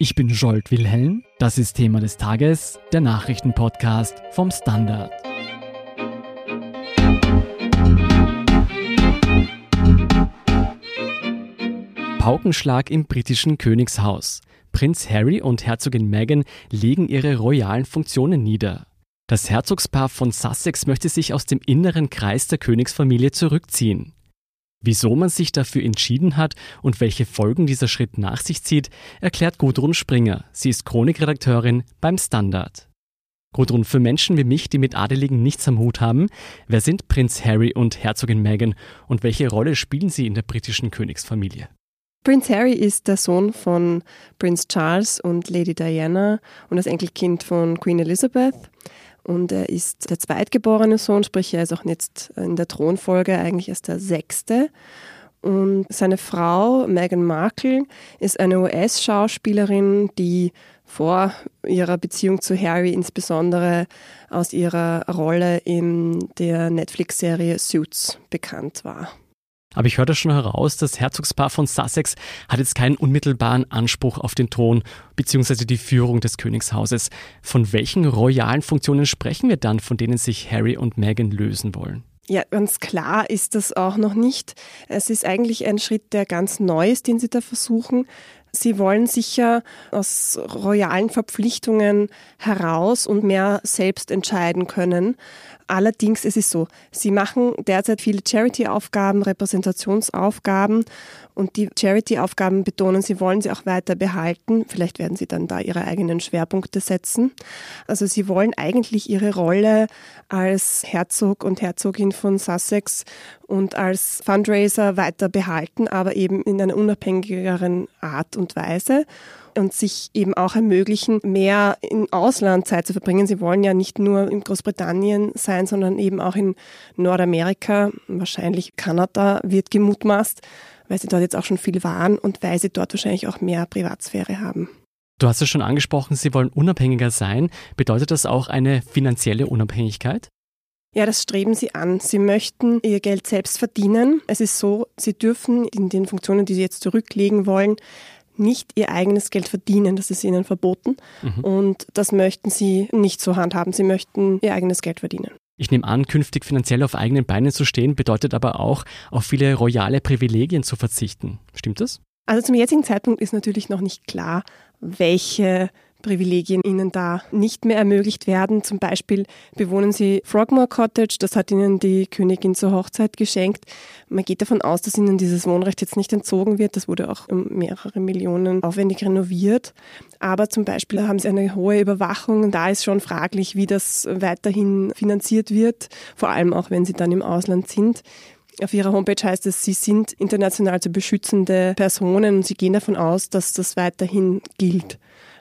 Ich bin Jolt Wilhelm. Das ist Thema des Tages, der Nachrichtenpodcast vom Standard. Paukenschlag im britischen Königshaus. Prinz Harry und Herzogin Meghan legen ihre royalen Funktionen nieder. Das Herzogspaar von Sussex möchte sich aus dem inneren Kreis der Königsfamilie zurückziehen. Wieso man sich dafür entschieden hat und welche Folgen dieser Schritt nach sich zieht, erklärt Gudrun Springer. Sie ist Chronikredakteurin beim Standard. Gudrun, für Menschen wie mich, die mit Adeligen nichts am Hut haben, wer sind Prinz Harry und Herzogin Meghan und welche Rolle spielen sie in der britischen Königsfamilie? Prinz Harry ist der Sohn von Prinz Charles und Lady Diana und das Enkelkind von Queen Elizabeth. Und er ist der zweitgeborene Sohn, sprich er ist auch jetzt in der Thronfolge eigentlich erst der sechste. Und seine Frau Meghan Markle ist eine US-Schauspielerin, die vor ihrer Beziehung zu Harry insbesondere aus ihrer Rolle in der Netflix-Serie Suits bekannt war. Aber ich höre da schon heraus, das Herzogspaar von Sussex hat jetzt keinen unmittelbaren Anspruch auf den Thron bzw. die Führung des Königshauses. Von welchen royalen Funktionen sprechen wir dann, von denen sich Harry und Meghan lösen wollen? Ja, ganz klar ist das auch noch nicht. Es ist eigentlich ein Schritt, der ganz neu ist, den Sie da versuchen. Sie wollen sicher aus royalen Verpflichtungen heraus und mehr selbst entscheiden können. Allerdings ist es so, sie machen derzeit viele Charity-Aufgaben, Repräsentationsaufgaben und die Charity-Aufgaben betonen, sie wollen sie auch weiter behalten. Vielleicht werden sie dann da ihre eigenen Schwerpunkte setzen. Also sie wollen eigentlich ihre Rolle als Herzog und Herzogin von Sussex und als Fundraiser weiter behalten, aber eben in einer unabhängigeren Art und Weise und sich eben auch ermöglichen, mehr im Ausland Zeit zu verbringen. Sie wollen ja nicht nur in Großbritannien sein, sondern eben auch in Nordamerika, wahrscheinlich Kanada wird gemutmaßt, weil sie dort jetzt auch schon viel waren und weil sie dort wahrscheinlich auch mehr Privatsphäre haben. Du hast es schon angesprochen, Sie wollen unabhängiger sein. Bedeutet das auch eine finanzielle Unabhängigkeit? Ja, das streben sie an. Sie möchten ihr Geld selbst verdienen. Es ist so, sie dürfen in den Funktionen, die sie jetzt zurücklegen wollen, nicht ihr eigenes Geld verdienen. Das ist ihnen verboten. Mhm. Und das möchten sie nicht so handhaben. Sie möchten ihr eigenes Geld verdienen. Ich nehme an, künftig finanziell auf eigenen Beinen zu stehen, bedeutet aber auch, auf viele royale Privilegien zu verzichten. Stimmt das? Also zum jetzigen Zeitpunkt ist natürlich noch nicht klar, welche Privilegien ihnen da nicht mehr ermöglicht werden. Zum Beispiel bewohnen sie Frogmore Cottage, das hat ihnen die Königin zur Hochzeit geschenkt. Man geht davon aus, dass ihnen dieses Wohnrecht jetzt nicht entzogen wird. Das wurde auch um mehrere Millionen aufwendig renoviert. Aber zum Beispiel haben sie eine hohe Überwachung da ist schon fraglich, wie das weiterhin finanziert wird, vor allem auch wenn sie dann im Ausland sind. Auf ihrer Homepage heißt es, sie sind international zu beschützende Personen und sie gehen davon aus, dass das weiterhin gilt.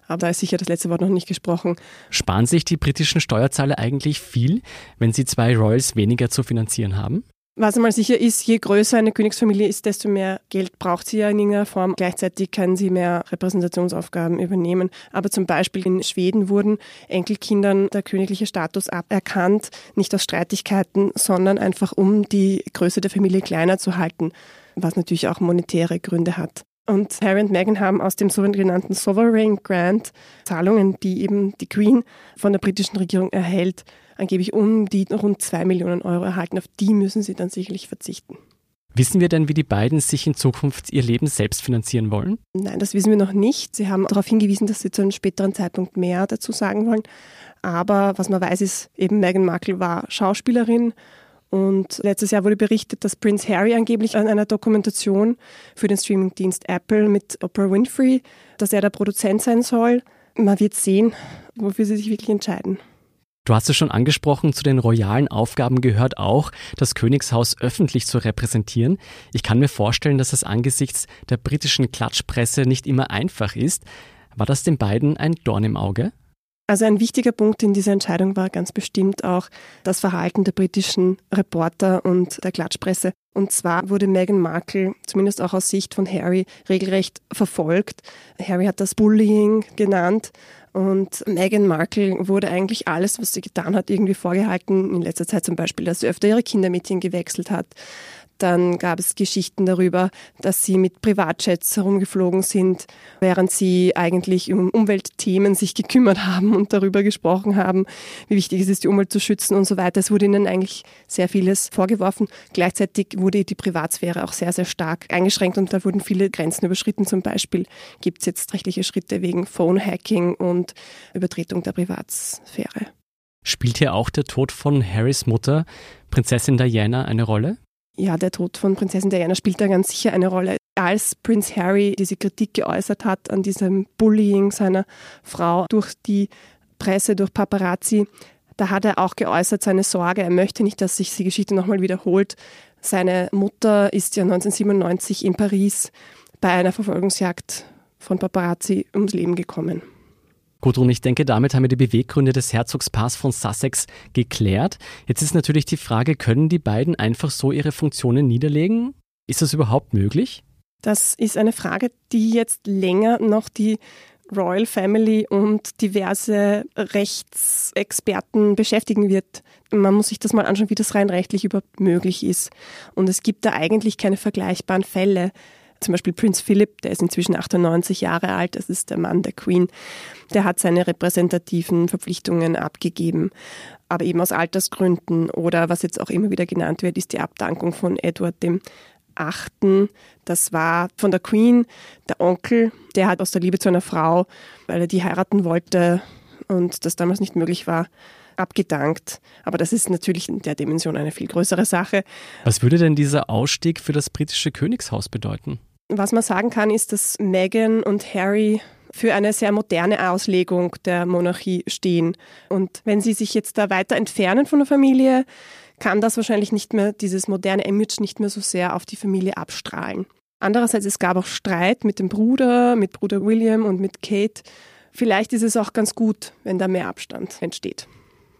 Aber da ist sicher das letzte Wort noch nicht gesprochen. Sparen sich die britischen Steuerzahler eigentlich viel, wenn sie zwei Royals weniger zu finanzieren haben? Was einmal sicher ist, je größer eine Königsfamilie ist, desto mehr Geld braucht sie ja in irgendeiner Form. Gleichzeitig können sie mehr Repräsentationsaufgaben übernehmen. Aber zum Beispiel in Schweden wurden Enkelkindern der königliche Status aberkannt, nicht aus Streitigkeiten, sondern einfach um die Größe der Familie kleiner zu halten, was natürlich auch monetäre Gründe hat. Und Harry und Meghan haben aus dem sogenannten Sovereign Grant Zahlungen, die eben die Queen von der britischen Regierung erhält, angeblich um die rund zwei Millionen Euro erhalten. Auf die müssen sie dann sicherlich verzichten. Wissen wir denn, wie die beiden sich in Zukunft ihr Leben selbst finanzieren wollen? Nein, das wissen wir noch nicht. Sie haben darauf hingewiesen, dass sie zu einem späteren Zeitpunkt mehr dazu sagen wollen. Aber was man weiß, ist eben, Meghan Markle war Schauspielerin und letztes Jahr wurde berichtet, dass Prince Harry angeblich an einer Dokumentation für den Streamingdienst Apple mit Oprah Winfrey, dass er der Produzent sein soll. Man wird sehen, wofür sie sich wirklich entscheiden. Du hast es schon angesprochen, zu den royalen Aufgaben gehört auch, das Königshaus öffentlich zu repräsentieren. Ich kann mir vorstellen, dass es angesichts der britischen Klatschpresse nicht immer einfach ist. War das den beiden ein Dorn im Auge? Also ein wichtiger Punkt in dieser Entscheidung war ganz bestimmt auch das Verhalten der britischen Reporter und der Klatschpresse. Und zwar wurde Meghan Markle, zumindest auch aus Sicht von Harry, regelrecht verfolgt. Harry hat das Bullying genannt. Und Meghan Markle wurde eigentlich alles, was sie getan hat, irgendwie vorgehalten. In letzter Zeit zum Beispiel, dass sie öfter ihre Kindermädchen gewechselt hat, Dann gab es Geschichten darüber, dass sie mit Privatjets herumgeflogen sind, während sie eigentlich um Umweltthemen sich gekümmert haben und darüber gesprochen haben, wie wichtig es ist, die Umwelt zu schützen und so weiter. Es wurde ihnen eigentlich sehr vieles vorgeworfen. Gleichzeitig wurde die Privatsphäre auch sehr, sehr stark eingeschränkt und da wurden viele Grenzen überschritten. Zum Beispiel gibt es jetzt rechtliche Schritte wegen Phone-Hacking und Übertretung der Privatsphäre. Spielt hier auch der Tod von Harrys Mutter, Prinzessin Diana, eine Rolle? Ja, der Tod von Prinzessin Diana spielt da ganz sicher eine Rolle. Als Prinz Harry diese Kritik geäußert hat an diesem Bullying seiner Frau durch die Presse, durch Paparazzi, da hat er auch geäußert seine Sorge, er möchte nicht, dass sich die Geschichte nochmal wiederholt. Seine Mutter ist ja 1997 in Paris bei einer Verfolgungsjagd von Paparazzi ums Leben gekommen. Gudrun, ich denke, damit haben wir die Beweggründe des Herzogspaars von Sussex geklärt. Jetzt ist natürlich die Frage, können die beiden einfach so ihre Funktionen niederlegen? Ist das überhaupt möglich? Das ist eine Frage, die jetzt länger noch die Royal Family und diverse Rechtsexperten beschäftigen wird. Man muss sich das mal anschauen, wie das rein rechtlich überhaupt möglich ist. Und es gibt da eigentlich keine vergleichbaren Fälle. Zum Beispiel Prinz Philip, der ist inzwischen 98 Jahre alt, das ist der Mann der Queen, der hat seine repräsentativen Verpflichtungen abgegeben, aber eben aus Altersgründen oder was jetzt auch immer wieder genannt wird, ist die Abdankung von Edward dem Achten. Das war von der Queen, der Onkel, der hat aus der Liebe zu einer Frau, weil er die heiraten wollte und das damals nicht möglich war, abgedankt. Aber das ist natürlich in der Dimension eine viel größere Sache. Was würde denn dieser Ausstieg für das britische Königshaus bedeuten? Was man sagen kann, ist, dass Meghan und Harry für eine sehr moderne Auslegung der Monarchie stehen. Und wenn sie sich jetzt da weiter entfernen von der Familie, kann das wahrscheinlich nicht mehr, dieses moderne Image nicht mehr so sehr auf die Familie abstrahlen. Andererseits, es gab auch Streit mit dem Bruder, mit Bruder William und mit Kate. Vielleicht ist es auch ganz gut, wenn da mehr Abstand entsteht.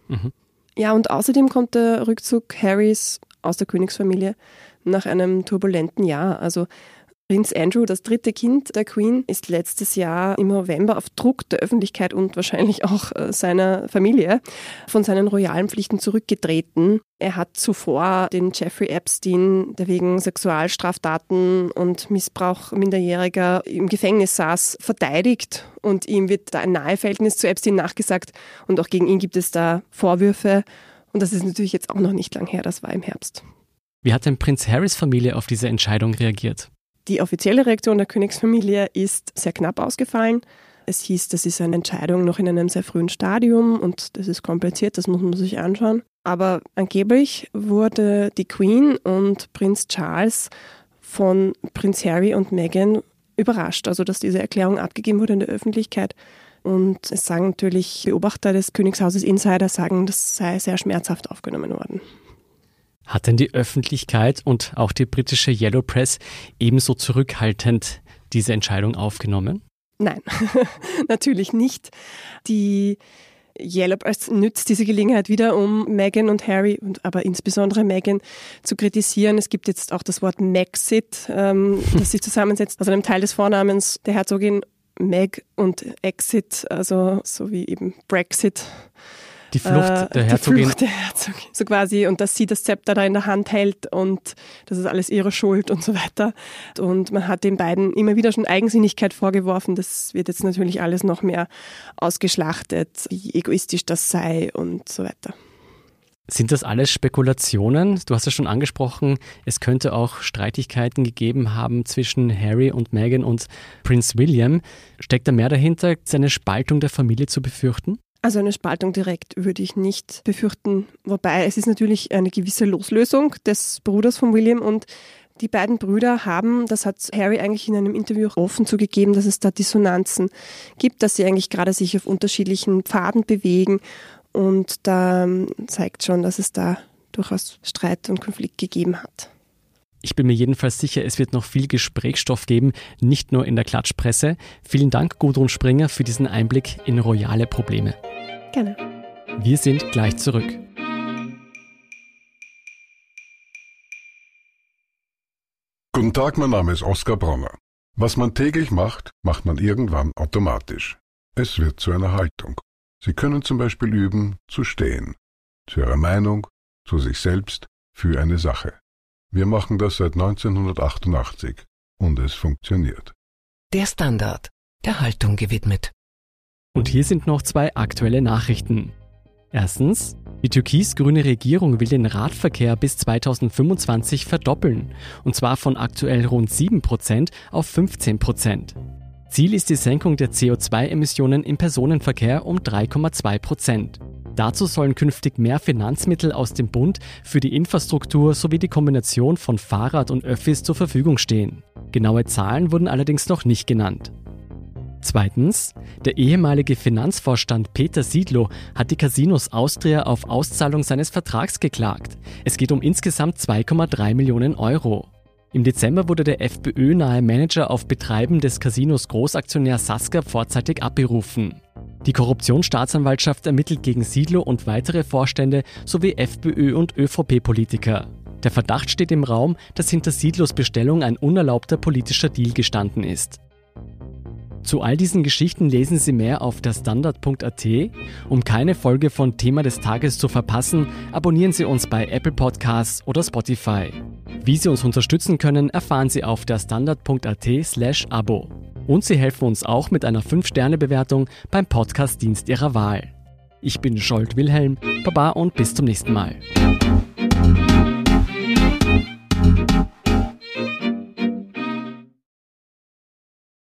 Mhm. Ja, und außerdem kommt der Rückzug Harrys aus der Königsfamilie nach einem turbulenten Jahr. Also Prinz Andrew, das dritte Kind der Queen, ist letztes Jahr im November auf Druck der Öffentlichkeit und wahrscheinlich auch äh, seiner Familie von seinen royalen Pflichten zurückgetreten. Er hat zuvor den Jeffrey Epstein, der wegen Sexualstraftaten und Missbrauch Minderjähriger im Gefängnis saß, verteidigt und ihm wird da ein Naheverhältnis zu Epstein nachgesagt und auch gegen ihn gibt es da Vorwürfe. Und das ist natürlich jetzt auch noch nicht lang her, das war im Herbst. Wie hat denn Prinz Harrys Familie auf diese Entscheidung reagiert? Die offizielle Reaktion der Königsfamilie ist sehr knapp ausgefallen. Es hieß, das ist eine Entscheidung noch in einem sehr frühen Stadium und das ist kompliziert, das muss man sich anschauen. Aber angeblich wurde die Queen und Prinz Charles von Prinz Harry und Meghan überrascht, also dass diese Erklärung abgegeben wurde in der Öffentlichkeit. Und es sagen natürlich Beobachter des Königshauses Insider, sagen, das sei sehr schmerzhaft aufgenommen worden. Hat denn die Öffentlichkeit und auch die britische Yellow Press ebenso zurückhaltend diese Entscheidung aufgenommen? Nein, natürlich nicht. Die Yellow Press nützt diese Gelegenheit wieder, um Meghan und Harry, und aber insbesondere Meghan, zu kritisieren. Es gibt jetzt auch das Wort Maxit, ähm, das sich zusammensetzt aus einem Teil des Vornamens der Herzogin Meg und Exit, also so wie eben Brexit die Flucht äh, der Herzogin. Die Flucht der Herzogin. So quasi, und dass sie das Zepter da in der Hand hält und das ist alles ihre Schuld und so weiter. Und man hat den beiden immer wieder schon Eigensinnigkeit vorgeworfen. Das wird jetzt natürlich alles noch mehr ausgeschlachtet, wie egoistisch das sei und so weiter. Sind das alles Spekulationen? Du hast es schon angesprochen, es könnte auch Streitigkeiten gegeben haben zwischen Harry und Meghan und Prinz William. Steckt da mehr dahinter, seine Spaltung der Familie zu befürchten? Also eine Spaltung direkt würde ich nicht befürchten. Wobei es ist natürlich eine gewisse Loslösung des Bruders von William und die beiden Brüder haben, das hat Harry eigentlich in einem Interview offen zugegeben, dass es da Dissonanzen gibt, dass sie eigentlich gerade sich auf unterschiedlichen Pfaden bewegen und da ähm, zeigt schon, dass es da durchaus Streit und Konflikt gegeben hat. Ich bin mir jedenfalls sicher, es wird noch viel Gesprächsstoff geben, nicht nur in der Klatschpresse. Vielen Dank, Gudrun Springer, für diesen Einblick in royale Probleme. Gerne. Wir sind gleich zurück. Guten Tag, mein Name ist Oskar Bronner. Was man täglich macht, macht man irgendwann automatisch. Es wird zu einer Haltung. Sie können zum Beispiel üben, zu stehen. Zu Ihrer Meinung, zu sich selbst, für eine Sache. Wir machen das seit 1988 und es funktioniert. Der Standard, der Haltung gewidmet. Und hier sind noch zwei aktuelle Nachrichten. Erstens, die türkis-grüne Regierung will den Radverkehr bis 2025 verdoppeln, und zwar von aktuell rund 7% auf 15%. Ziel ist die Senkung der CO2-Emissionen im Personenverkehr um 3,2%. Dazu sollen künftig mehr Finanzmittel aus dem Bund für die Infrastruktur sowie die Kombination von Fahrrad und Öffis zur Verfügung stehen. Genaue Zahlen wurden allerdings noch nicht genannt. Zweitens, der ehemalige Finanzvorstand Peter Siedlow hat die Casinos Austria auf Auszahlung seines Vertrags geklagt. Es geht um insgesamt 2,3 Millionen Euro. Im Dezember wurde der FPÖ-nahe Manager auf Betreiben des Casinos Großaktionär Saska vorzeitig abberufen. Die Korruptionsstaatsanwaltschaft ermittelt gegen Siedlow und weitere Vorstände sowie FPÖ- und ÖVP-Politiker. Der Verdacht steht im Raum, dass hinter Siedlows Bestellung ein unerlaubter politischer Deal gestanden ist. Zu all diesen Geschichten lesen Sie mehr auf der Standard.at. Um keine Folge von Thema des Tages zu verpassen, abonnieren Sie uns bei Apple Podcasts oder Spotify. Wie Sie uns unterstützen können, erfahren Sie auf der Standard.at/slash Abo. Und Sie helfen uns auch mit einer 5-Sterne-Bewertung beim Podcast-Dienst Ihrer Wahl. Ich bin Scholt Wilhelm, Baba und bis zum nächsten Mal.